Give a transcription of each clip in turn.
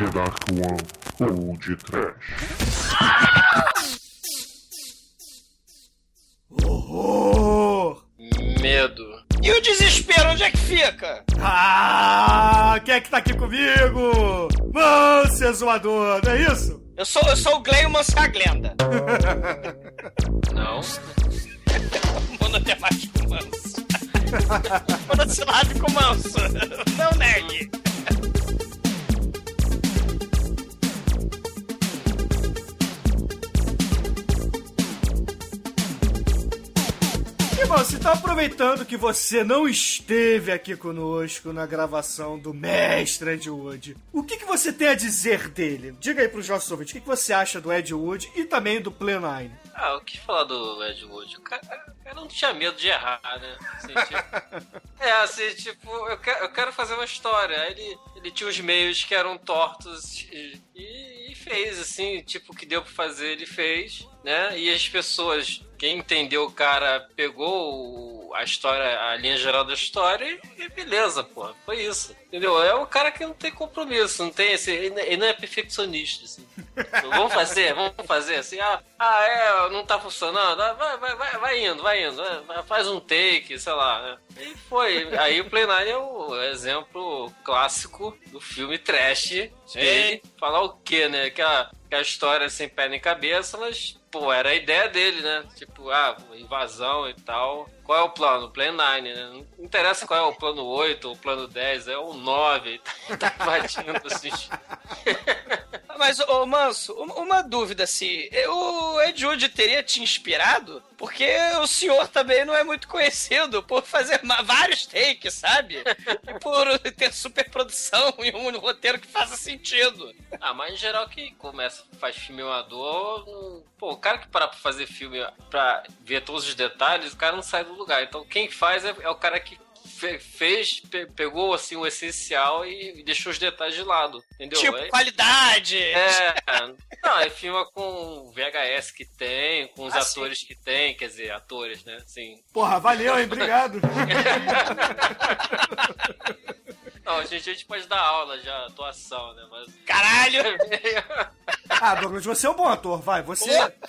The Dark One ou de Trash. Horror! Medo. E o desespero, onde é que fica? Ah, quem é que tá aqui comigo? Mâncio zoador, não é isso? Eu sou, eu sou o Gleio Mansaglenda. Não. Monotemático manso. Monossilábico manso. Não negue. Irmão, você tá aproveitando que você não esteve aqui conosco na gravação do Mestre Ed Wood. O que, que você tem a dizer dele? Diga aí pros nossos ouvintes, o que, que você acha do Ed Wood e também do Plan 9? Ah, o que falar do Ed Wood? O cara, cara não tinha medo de errar, né? Assim, tipo, é, assim, tipo, eu quero, eu quero fazer uma história. Ele, ele tinha os meios que eram tortos e, e fez, assim, tipo, o que deu pra fazer, ele fez, né? E as pessoas, quem entendeu o cara, pegou a história, a linha geral da história e beleza, pô, foi isso. Entendeu? É o cara que não tem compromisso, não tem esse. Ele, não é perfeccionista, assim. Vamos fazer, vamos fazer assim. Ah, ah, é, não tá funcionando. Ah, vai, vai, vai, vai indo, vai indo. vai, faz um take, sei lá. Né? E foi. Aí o Plenary é o exemplo clássico do filme trash. Ele falar o quê, né? Que a, que a história é sem pé nem cabeça, mas, pô, era a ideia dele, né? Tipo, ah, invasão e tal. Qual é o plano? Plan 9, né? Não interessa qual é o plano 8 ou o plano 10, é o 9. Tá invadindo assim. Mas, ô Manso, uma, dúvida assim. O Ed Wood teria te inspirado? Porque o senhor também não é muito conhecido por fazer vários takes, sabe? E por ter superprodução e um roteiro que faça sentido. Ah, mas em geral que começa, faz filme amador, pô, o cara que para pra fazer filme pra ver todos os detalhes, o cara não sai do lugar. Então quem faz é, é o cara que fez, pe- pegou assim o essencial e, deixou os detalhes de lado, entendeu? Tipo, É- qualidade. É, não, é filma com o VHS que tem, com os Ah, atores que tem, quer dizer, atores, né? Assim. Porra, valeu, hein? Obrigado. Não, gente, a gente pode dar aula de atuação, né? Mas. Caralho! Ah, Douglas, você é um bom ator, vai. Você,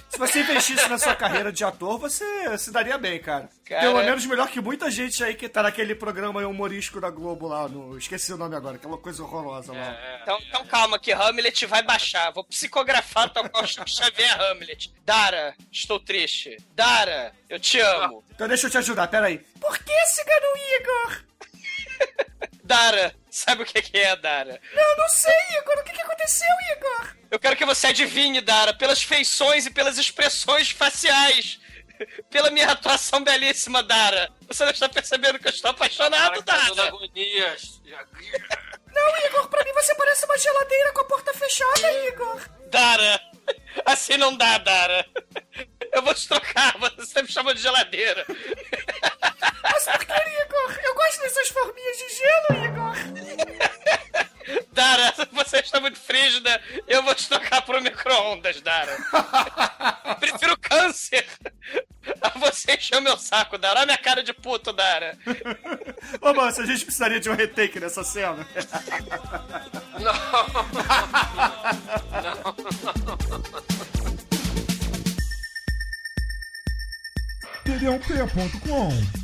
se você investisse na sua carreira de ator, você se daria bem, cara. Cara- Pelo menos melhor que muita gente aí que tá naquele programa humorístico da Globo lá, no... esqueci o nome agora, aquela coisa horrorosa lá. É, Então, então calma que Hamlet vai baixar. Vou psicografar tal qual Xavier Hamlet. Dara, estou triste. Dara, eu te amo. Então deixa eu te ajudar, peraí. Por que, cigano Igor? Dara, sabe o que é, Dara? Não, não sei, Igor. O que, que aconteceu, Igor? Eu quero que você adivinhe, Dara, pelas feições e pelas expressões faciais. Pela minha atuação belíssima, Dara. Você não está percebendo que eu estou apaixonado, Cara, tá dando Dara? agonia. Não, Igor, pra mim você parece uma geladeira com a porta fechada, Igor. Dara, assim não dá, Dara. Eu vou te trocar, você me chamou de geladeira. Mas por que, Igor? Eu gosto dessas forminhas de gelo, Igor. Dara, você está muito frígida. Eu vou te trocar pro micro-ondas, Dara. Prefiro câncer. A você encher meu saco, Dara. Olha a minha cara de puto, Dara. Ô, Manso, a gente precisaria de um retake nessa cena. td1p.com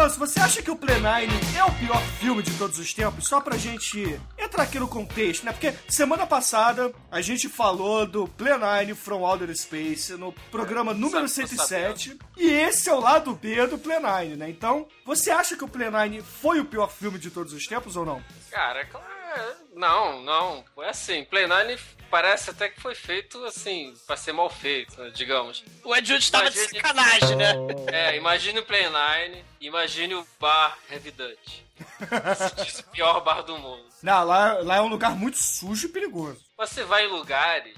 Manso, você acha que o Plenine é o pior filme de todos os tempos? Só pra gente entrar aqui no contexto, né? Porque semana passada a gente falou do Plenine from Outer Space no programa número sabe- tô 107. E esse é o lado B do Plenine, né? Então, você acha que o Plenine foi o pior filme de todos os tempos ou não? Cara, claro. Não, não. É assim, Play 9 parece até que foi feito assim, pra ser mal feito, né, digamos. O Ed Wood estava de Imagine- sacanagem, né? É, imagine o Play 9, imagine o bar Heavy Dutch. Se diz o pior bar do mundo. Não, lá, lá é um lugar muito sujo e perigoso. Você vai em lugares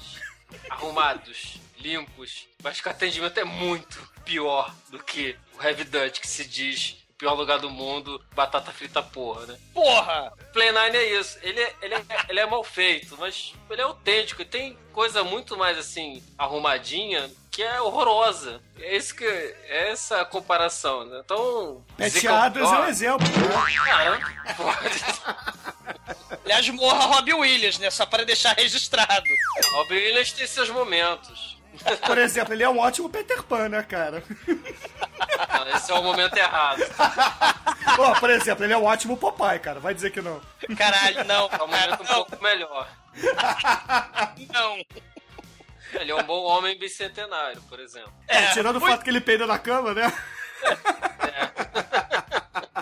arrumados, limpos, mas que o atendimento é muito pior do que o Heavy Dutch, que se diz pior lugar do mundo, batata frita porra, né? Porra! Play 9 é isso. Ele é, ele, é, ele é mal feito, mas ele é autêntico. E tem coisa muito mais, assim, arrumadinha que é horrorosa. É, esse que, é essa a comparação, né? Então... é Peteadas é um exemplo. Cara, pode... Aliás, morra Robbie Williams, né? Só para deixar registrado. Robin Williams tem seus momentos. Por exemplo, ele é um ótimo Peter Pan, né, cara? Não, Esse é o momento errado. Ó, por exemplo, ele é um ótimo Popeye, cara. Vai dizer que não. Caralho, não. É um momento um pouco melhor. não. Ele é um bom homem bicentenário, por exemplo. É, tirando o fato que ele peida na cama, né?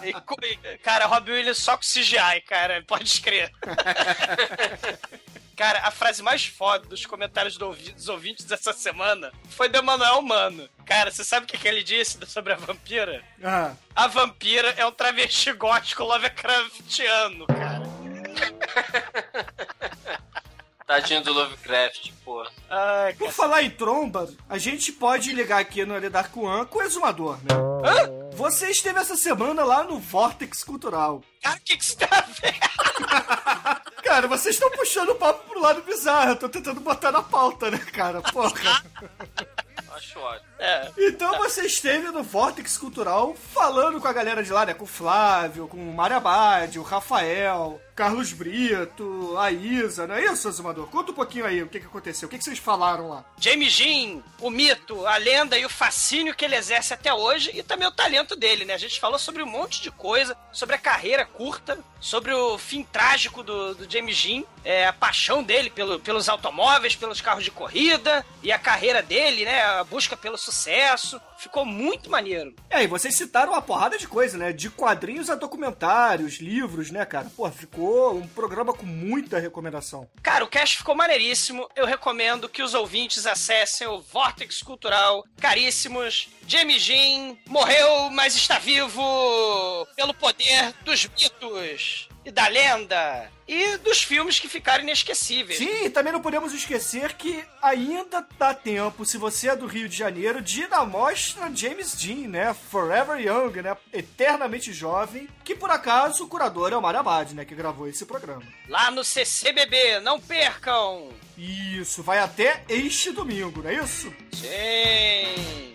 E, Cara, Robbie Williams só com CGI, cara. Pode escrever. Cara, a frase mais foda dos comentários do ouvi- dos ouvintes dessa semana foi do Emanuel Mano. Cara, você sabe o que, que ele disse sobre a vampira? Ah, A vampira é um travesti gótico Lovecraftiano, cara. Tadinho do Lovecraft, pô. Ai, por falar em tromba, a gente pode ligar aqui no Eledar Kuan com o exumador, né? Você esteve essa semana lá no Vortex Cultural. Cara, o que, que você tá vendo? Cara, vocês estão puxando o papo pro lado bizarro. Eu tô tentando botar na pauta, né, cara? Porra. Acho ótimo. É. Então você esteve no Vortex Cultural falando com a galera de lá, né? Com o Flávio, com o Mário Abad, o Rafael, Carlos Brito, a Isa, não é isso, Azumador? Conta um pouquinho aí o que, que aconteceu, o que, que vocês falaram lá. James Jean, o mito, a lenda e o fascínio que ele exerce até hoje e também o talento dele, né? A gente falou sobre um monte de coisa, sobre a carreira curta, sobre o fim trágico do, do James Jean, é, a paixão dele pelo- pelos automóveis, pelos carros de corrida e a carreira dele, né? A busca pelo sucesso. Ficou muito maneiro. É, e vocês citaram uma porrada de coisa, né? De quadrinhos a documentários, livros, né, cara? Pô, ficou um programa com muita recomendação. Cara, o cast ficou maneiríssimo. Eu recomendo que os ouvintes acessem o Vortex Cultural. Caríssimos, Jamie Jean morreu, mas está vivo pelo poder dos mitos e da lenda e dos filmes que ficaram inesquecíveis. Sim, e também não podemos esquecer que ainda dá tempo, se você é do Rio de Janeiro, de ir na mostra James Dean, né? Forever Young, né? Eternamente jovem, que por acaso o curador é o Mário Abad, né? Que gravou esse programa. Lá no CCBB, não percam! Isso, vai até este domingo, não é isso? Sim!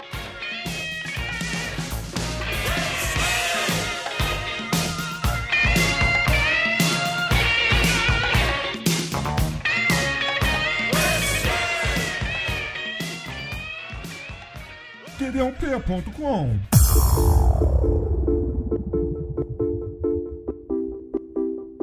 td1p.com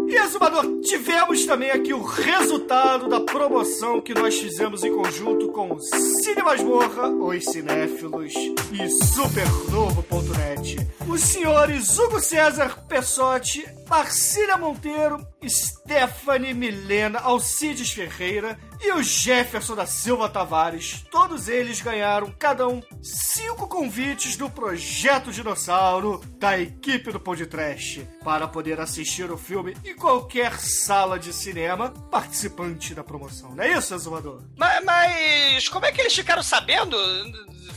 E, tivemos também aqui o resultado da promoção que nós fizemos em conjunto com Cine Masmorra, os cinéfilos e Supernovo.net. Os senhores Hugo César Pessotti, Marcília Monteiro, Stephanie Milena, Alcides Ferreira e o Jefferson da Silva Tavares. Todos eles ganharam, cada um, cinco convites do Projeto Dinossauro da equipe do Podcast para poder assistir o filme em qualquer sala de cinema participante da promoção. Não é isso, Azumador? Mas, mas como é que eles ficaram sabendo?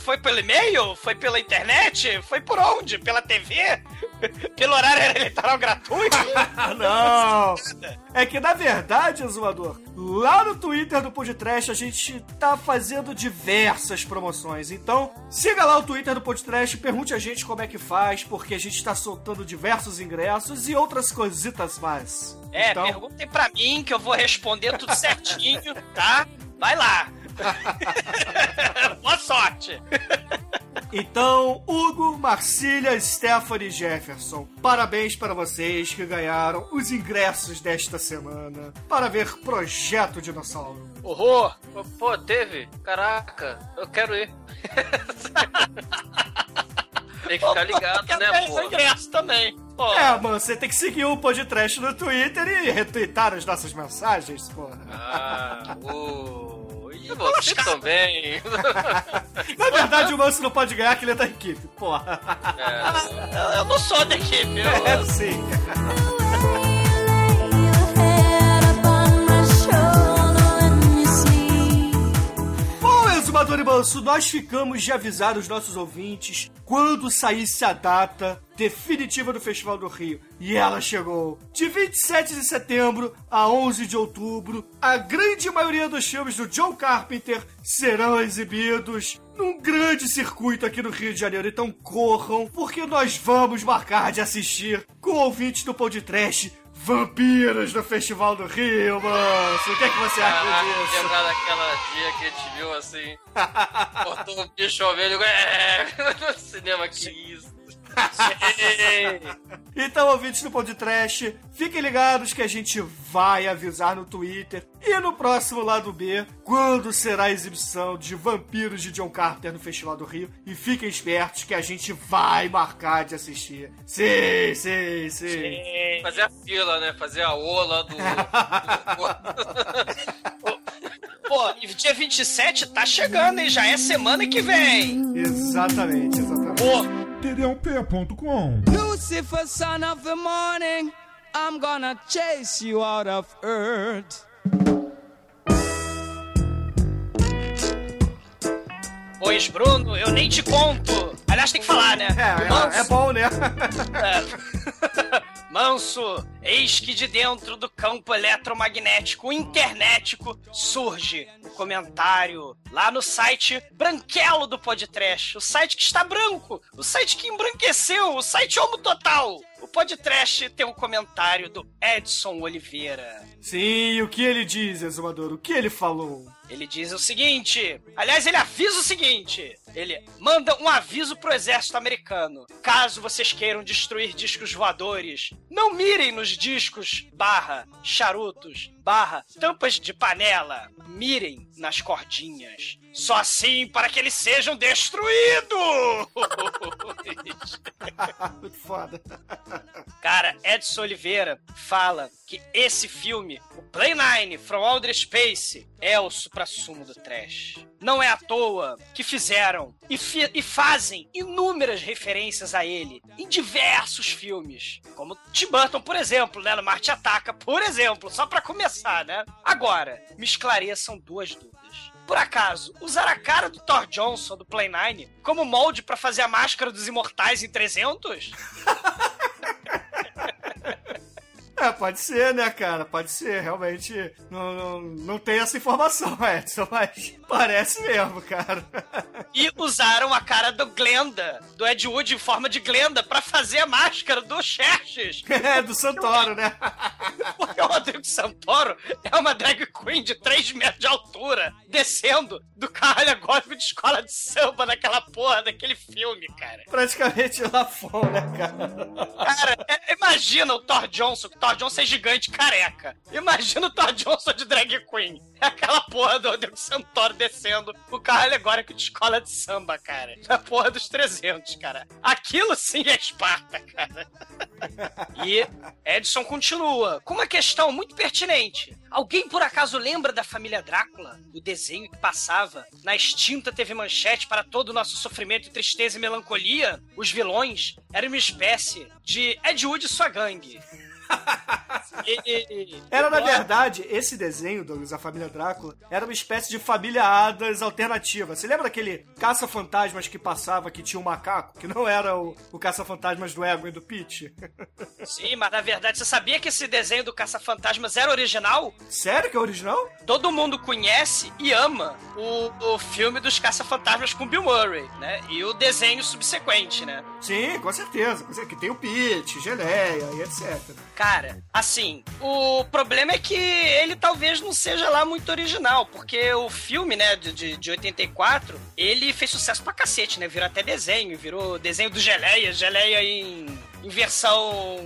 Foi pelo e-mail? Foi pela internet? Foi por onde? Pela TV? Pelo horário eleitoral gratuito? Não! É que, na verdade, Azumador, lá no Twitter do Podcast a gente tá fazendo diversas promoções. Então, siga lá o Twitter do Podcast, pergunte a gente como é que faz, porque a gente tá soltando diversos ingressos e outras coisitas mais. É, então, perguntem pra mim que eu vou responder tudo certinho, tá? Vai lá. Então, Hugo, Marcília, Stephanie e Jefferson, parabéns para vocês que ganharam os ingressos desta semana para ver Projeto Dinossauro. Horror. Pô, Pô, teve? Caraca, eu quero ir. Tem que ficar ligado, né, pô? ingresso também. Pô. É, mano, você tem que seguir o podcast no Twitter e retweetar as nossas mensagens, porra. Ah, o... E você também. Na verdade, o Manso não pode ganhar, que ele é da equipe, porra. É, Eu- Eu não sou da equipe. Eu... É, sim. Exumador e Manso, nós ficamos de avisar os nossos ouvintes quando saísse a data definitiva do Festival do Rio. E ela chegou. De 27 de setembro a 11 de outubro, a grande maioria dos filmes do John Carpenter serão exibidos num grande circuito aqui no Rio de Janeiro. Então corram, porque nós vamos marcar de assistir com ouvintes do Podcast Vampiros no Festival do Rio, mano. O que, é que você acha disso? Lembrar daquela dia que a gente viu assim, botou um bicho ao meio é, no cinema, que isso. então, ouvintes do Podcast, fiquem ligados que a gente vai avisar no Twitter e no próximo lado B quando será a exibição de Vampiros de John Carter no Festival do Rio. E fiquem espertos que a gente vai marcar de assistir. Sim, sim, sim. sim. Fazer a fila, né? Fazer a ola do. Pô, dia 27 tá chegando, hein? Já é semana que vem. Exatamente, exatamente. Pô td1p.com. Lucifer, son of the morning, I'm gonna chase you out of earth. Pois, Bruno, eu nem te conto. Aliás, tem que falar, né? É, é, é bom, né? É. Manso, eis que de dentro do campo eletromagnético internetico surge um comentário lá no site branquelo do podcast, o site que está branco, o site que embranqueceu, o site homo total. O podcast tem um comentário do Edson Oliveira. Sim, o que ele diz, Exumador? O que ele falou? Ele diz o seguinte: aliás, ele avisa o seguinte: ele manda um aviso pro exército americano. Caso vocês queiram destruir discos voadores, não mirem nos discos barra charutos barra tampas de panela. Mirem nas cordinhas. Só assim para que eles sejam destruídos! Muito foda. Cara, Edson Oliveira fala que esse filme, o Play Nine from Outer Space, é o supra-sumo do trash. Não é à toa que fizeram e, fi e fazem inúmeras referências a ele em diversos filmes. Como Tim Burton, por exemplo, né? No Marte Ataca, por exemplo, só para começar, né? Agora, me esclareçam duas dúvidas. Por acaso, usar a cara do Thor Johnson do Play 9 como molde para fazer a máscara dos imortais em 300? É, pode ser, né, cara? Pode ser. Realmente não, não, não tem essa informação, Edson, mas parece mesmo, cara. E usaram a cara do Glenda, do Ed Wood em forma de Glenda, para fazer a máscara do Xerxes. É, do Santoro, né? Porque o Rodrigo Santoro é uma drag queen de 3 metros de altura, descendo do caralho agórico de escola de samba naquela porra daquele filme, cara. Praticamente Lafon, né, cara? Cara, é, imagina o Thor Johnson, o Thor Johnson é gigante careca. Imagina o Thor Johnson de drag queen. É aquela porra do Rodrigo Santoro descendo o carro alegórico de escola de samba, cara. Na porra dos 300, cara. Aquilo sim é Esparta, cara. E Edson continua com uma questão muito pertinente. Alguém por acaso lembra da família Drácula? O desenho que passava na extinta TV Manchete para todo o nosso sofrimento, tristeza e melancolia? Os vilões eram uma espécie de Ed Wood e sua gangue. era, na verdade, esse desenho, Douglas, a família Drácula, era uma espécie de família Adas alternativa. Você lembra daquele caça-fantasmas que passava que tinha um macaco? Que não era o, o caça-fantasmas do Ego e do Pete? Sim, mas na verdade, você sabia que esse desenho do caça-fantasmas era original? Sério que é original? Todo mundo conhece e ama o, o filme dos caça-fantasmas com Bill Murray, né? E o desenho subsequente, né? Sim, com certeza. Que tem o Pete, Geleia e etc. Cara, assim, o problema é que ele talvez não seja lá muito original, porque o filme, né, de, de 84, ele fez sucesso pra cacete, né? Virou até desenho, virou desenho do Geleia, Geleia em, em versão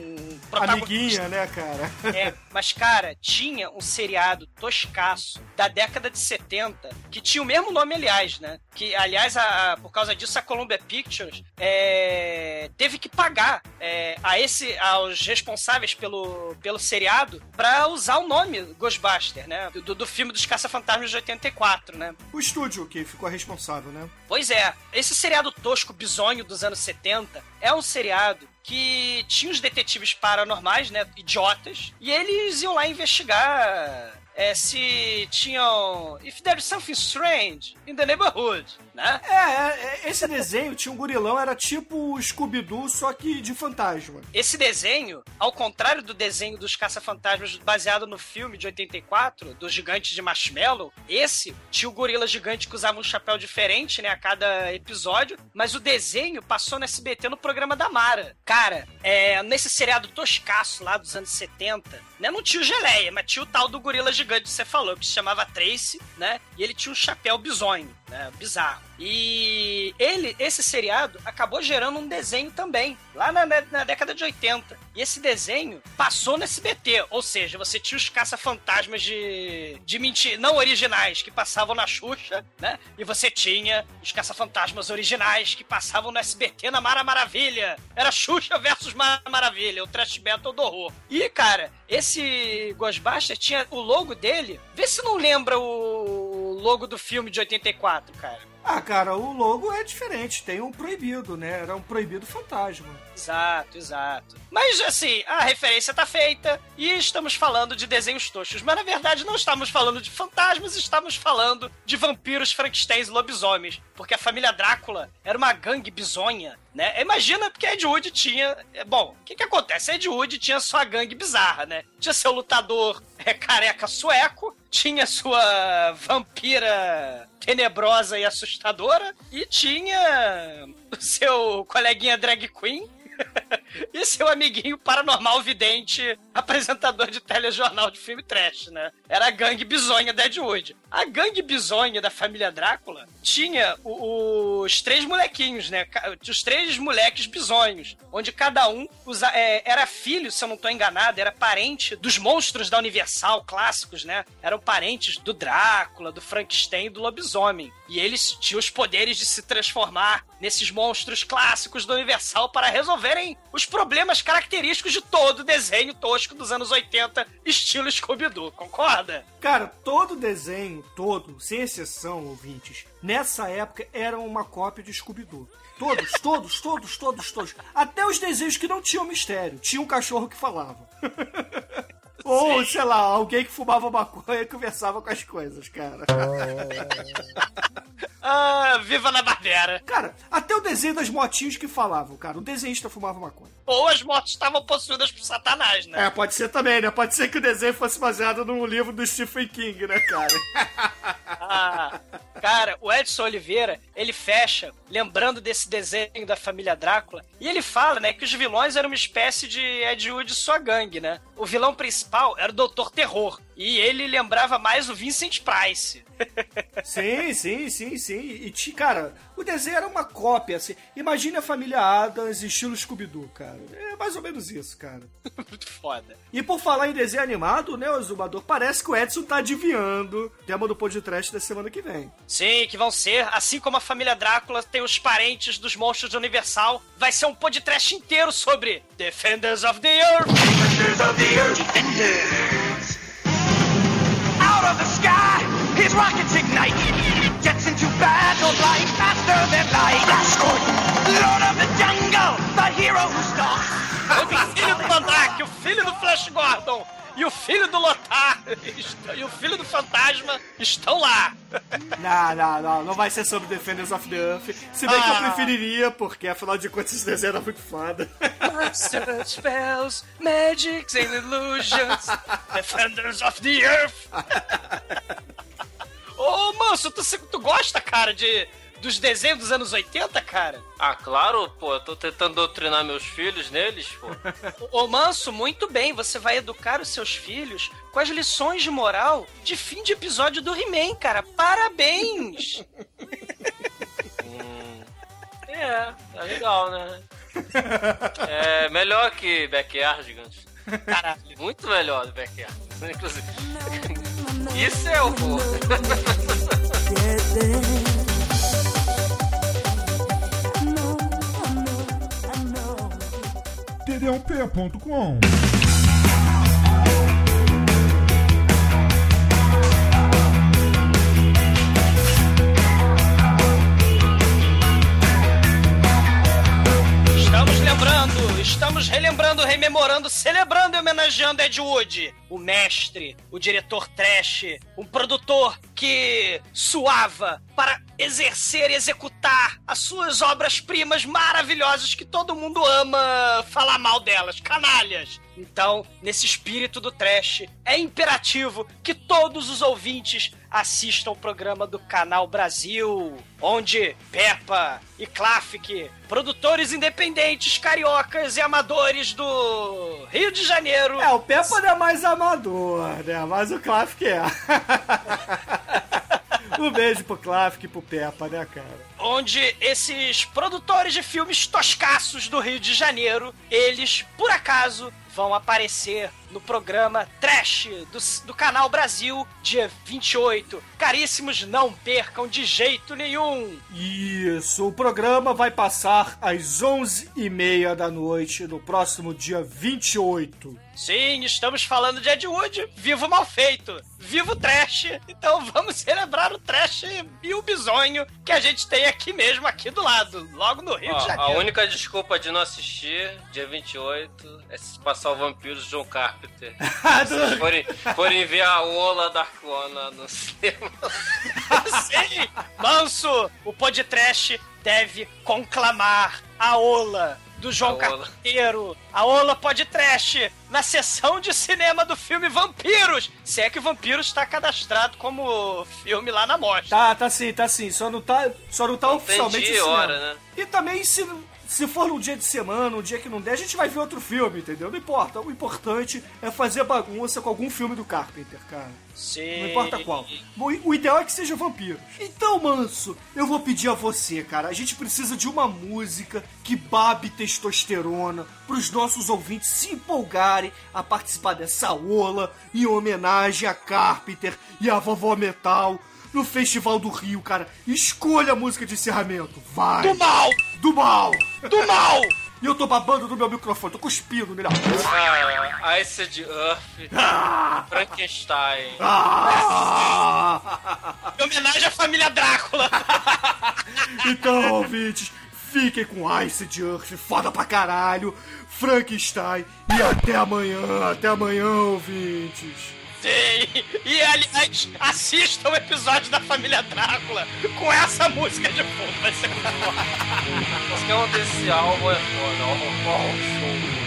Amiguinha, né, cara? É, mas, cara, tinha um seriado toscaço da década de 70 que tinha o mesmo nome, aliás, né? Que, aliás, a, a, por causa disso, a Columbia Pictures é, teve que pagar é, a esse, aos responsáveis pelo, pelo seriado pra usar o nome Ghostbuster, né? Do, do filme dos Caça-Fantasmas de 84, né? O estúdio que ficou responsável, né? Pois é. Esse seriado tosco, bizonho dos anos 70, é um seriado que tinha os detetives paranormais, né, idiotas, e eles iam lá investigar é, se tinham. If there's something strange in the neighborhood, né? É, é, é, esse desenho tinha um gorilão, era tipo o Scooby-Doo, só que de fantasma. Esse desenho, ao contrário do desenho dos caça-fantasmas baseado no filme de 84, dos gigantes de marshmallow, esse tinha o gorila gigante que usava um chapéu diferente, né, a cada episódio, mas o desenho passou no SBT no programa da Mara. Cara, é, nesse seriado toscaço lá dos anos 70, né, não tinha o geleia, mas tinha o tal do gorila gigante que você falou, que se chamava Tracy, né, e ele tinha um chapéu bizonho, né, bizarro. E ele, esse seriado, acabou gerando um desenho também, lá na, na década de 80. E esse desenho passou no SBT, ou seja, você tinha os caça-fantasmas de, de mentira, não originais, que passavam na Xuxa, né? E você tinha os caça-fantasmas originais que passavam no SBT na Mara Maravilha. Era Xuxa versus Mara Maravilha, o trash metal do horror. E, cara, esse Ghostbuster tinha o logo dele. Vê se não lembra o logo do filme de 84, cara. Ah, cara, o logo é diferente. Tem um proibido, né? Era um proibido fantasma. Exato, exato. Mas assim, a referência tá feita e estamos falando de desenhos toscos. Mas na verdade não estamos falando de fantasmas, estamos falando de vampiros, Frankensteins e lobisomens. Porque a família Drácula era uma gangue bizonha, né? Imagina porque Ed Wood tinha. Bom, o que que acontece? Ed Wood tinha sua gangue bizarra, né? Tinha seu lutador é, careca sueco, tinha sua vampira tenebrosa e assustadora, e tinha o seu coleguinha drag queen. e seu amiguinho paranormal vidente, apresentador de telejornal de filme trash, né? Era a gangue bizonha da Wood. A gangue bizonha da família Drácula tinha o, os três molequinhos, né? Os três moleques bizonhos, onde cada um usa, é, era filho, se eu não tô enganado, era parente dos monstros da Universal clássicos, né? Eram parentes do Drácula, do Frankenstein e do lobisomem. E eles tinham os poderes de se transformar nesses monstros clássicos da Universal para resolverem os problemas característicos de todo desenho tosco dos anos 80, estilo Scooby-Doo, concorda? Cara, todo desenho, todo, sem exceção, ouvintes, nessa época era uma cópia de Scooby-Doo. Todos, todos, todos, todos, todos. Até os desenhos que não tinham mistério. Tinha um cachorro que falava. Ou, sei lá, alguém que fumava maconha e conversava com as coisas, cara. ah, viva na Barbera! Cara, até o desenho das motinhos que falavam, cara. O desenhista fumava maconha. Ou as motos estavam possuídas por Satanás, né? É, pode ser também, né? Pode ser que o desenho fosse baseado num livro do Stephen King, né, cara? ah, cara, o Edson Oliveira, ele fecha lembrando desse desenho da família Drácula, e ele fala, né, que os vilões eram uma espécie de Ed Wood e sua gangue, né? O vilão principal era o Doutor Terror, e ele lembrava mais o Vincent Price. sim, sim, sim, sim. E, cara, o desenho era uma cópia, assim. Imagine a família Adams, estilo Scooby-Doo, cara. É mais ou menos isso, cara. Muito foda. E por falar em desenho animado, né, o Zumbador, parece que o Edson tá adivinhando o tema do podcast da semana que vem. Sim, que vão ser, assim como a família Drácula tem os parentes dos monstros de Universal, vai ser um podcast inteiro sobre Defenders of the Earth. Defenders of the Earth. Defenders. Out of the sky, his rockets ignite. Gets into battle flying faster than light. Flash Gordon, Lord of the Jungle, the hero who stalks. O filho do Mandrake, o filho do Flash Gordon e o filho do Lotar e o filho do Fantasma estão lá. Não, não, não. Não vai ser sobre Defenders of the Earth. Se bem ah. que eu ah. preferiria, porque afinal de contas esse desenho era muito foda. Monster spells, magics and illusions, Defenders of the Earth. Ô, oh, manso, tu, tu gosta, cara, de dos desenhos dos anos 80, cara? Ah, claro, pô, eu tô tentando doutrinar meus filhos neles, pô. Ô, Manso, muito bem, você vai educar os seus filhos com as lições de moral de fim de episódio do He-Man, cara. Parabéns! hum, é, tá legal, né? É melhor que Backyard, gigante. Caralho. Muito melhor do Backyard. Inclusive. Isso é o td1p.com. Estamos lembrando, estamos relembrando, rememorando, celebrando e homenageando Ed Wood, o mestre, o diretor trash, um produtor que suava para exercer e executar as suas obras-primas maravilhosas que todo mundo ama falar mal delas, canalhas. Então, nesse espírito do trash, é imperativo que todos os ouvintes assistam o programa do Canal Brasil, onde Peppa e Klafik, produtores independentes, cariocas e amadores do Rio de Janeiro. É, o Peppa não é mais amador, né? Mas o Klafk é. um beijo pro Klafk e pro Peppa, né, cara? Onde esses produtores de filmes toscaços do Rio de Janeiro, eles, por acaso, vão aparecer no programa Trash do, do Canal Brasil, dia 28. Caríssimos, não percam de jeito nenhum! Isso, o programa vai passar às 11h30 da noite no próximo dia 28. Sim, estamos falando de Ed Wood, vivo mal feito, vivo trash. Então vamos celebrar o trash e o bisonho que a gente tem aqui mesmo, aqui do lado, logo no Rio Ó, de Janeiro. a única desculpa de não assistir, dia 28, é se passar o Vampiros John Carpenter. Se forem, forem ver a Ola da Arcona no cinema. Sim! Manso, o podcast deve conclamar a Ola do João A Ola. Carteiro. A Ola Podcast na sessão de cinema do filme Vampiros. Se é que Vampiros está cadastrado como filme lá na mostra. Tá, tá sim, tá sim. Só não tá, só não tá oficialmente no cinema. hora, né? E também, se, se for num dia de semana, um dia que não der, a gente vai ver outro filme, entendeu? Não importa. O importante é fazer bagunça com algum filme do Carpenter, cara. Sim. Não importa qual. O, ideal é que seja vampiros. Então, Manso, eu vou pedir a você, cara. A gente precisa de uma música que babe testosterona pros nossos ouvintes se empolgarem a participar dessa ola em homenagem a Carpenter e a Vovó Metal no Festival do Rio, cara. Escolha a música de encerramento. Vai! Do mal! Do mal! Do mal! E eu tô babando no meu microfone, tô cuspindo nele. Ah, Iced Earth, Frankenstein. Ah! Em homenagem à família Drácula. Então, ouvintes, fiquem com Ice de Earth, foda pra caralho, Frankenstein, e até amanhã, até amanhã, ouvintes. Sim. E, aliás, assistam o episódio da família Drácula com essa música de fundo. Vai ser muito esquema desse álbum é foda, ó, ó, show.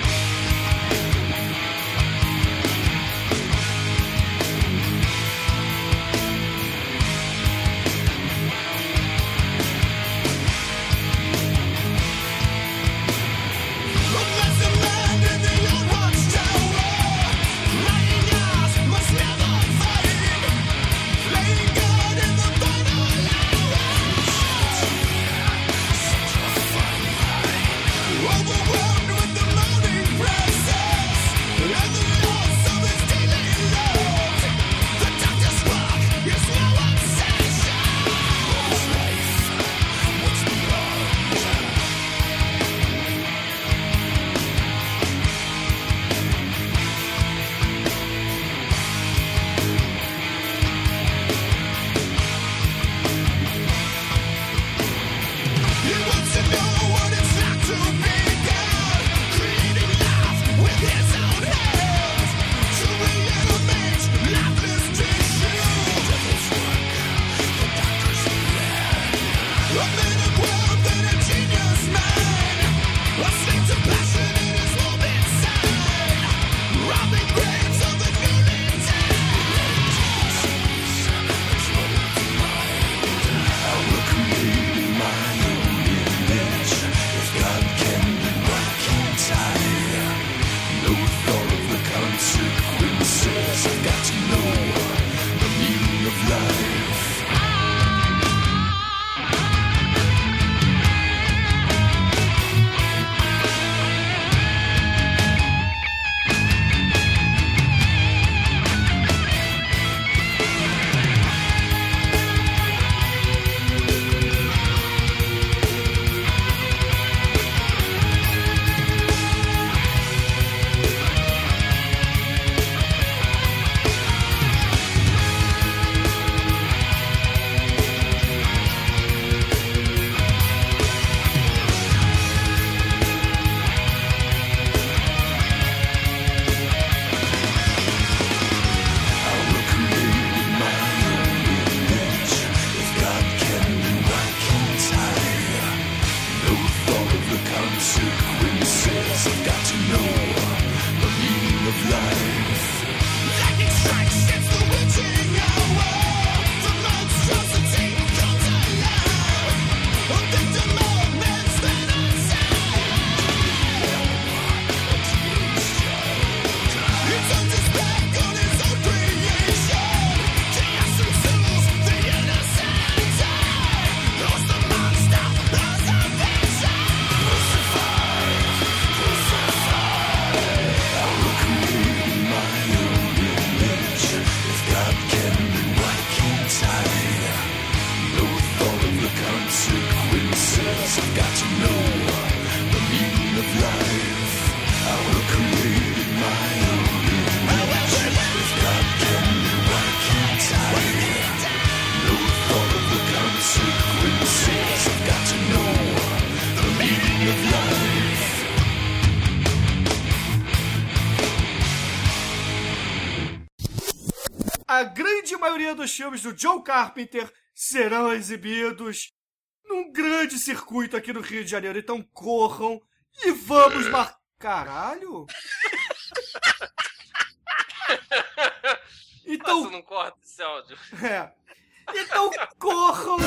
Dos filmes do Joe Carpenter serão exibidos num grande circuito aqui no Rio de Janeiro. Então corram e vamos mar... Caralho? Então... Mas não corta esse áudio. É. Então corram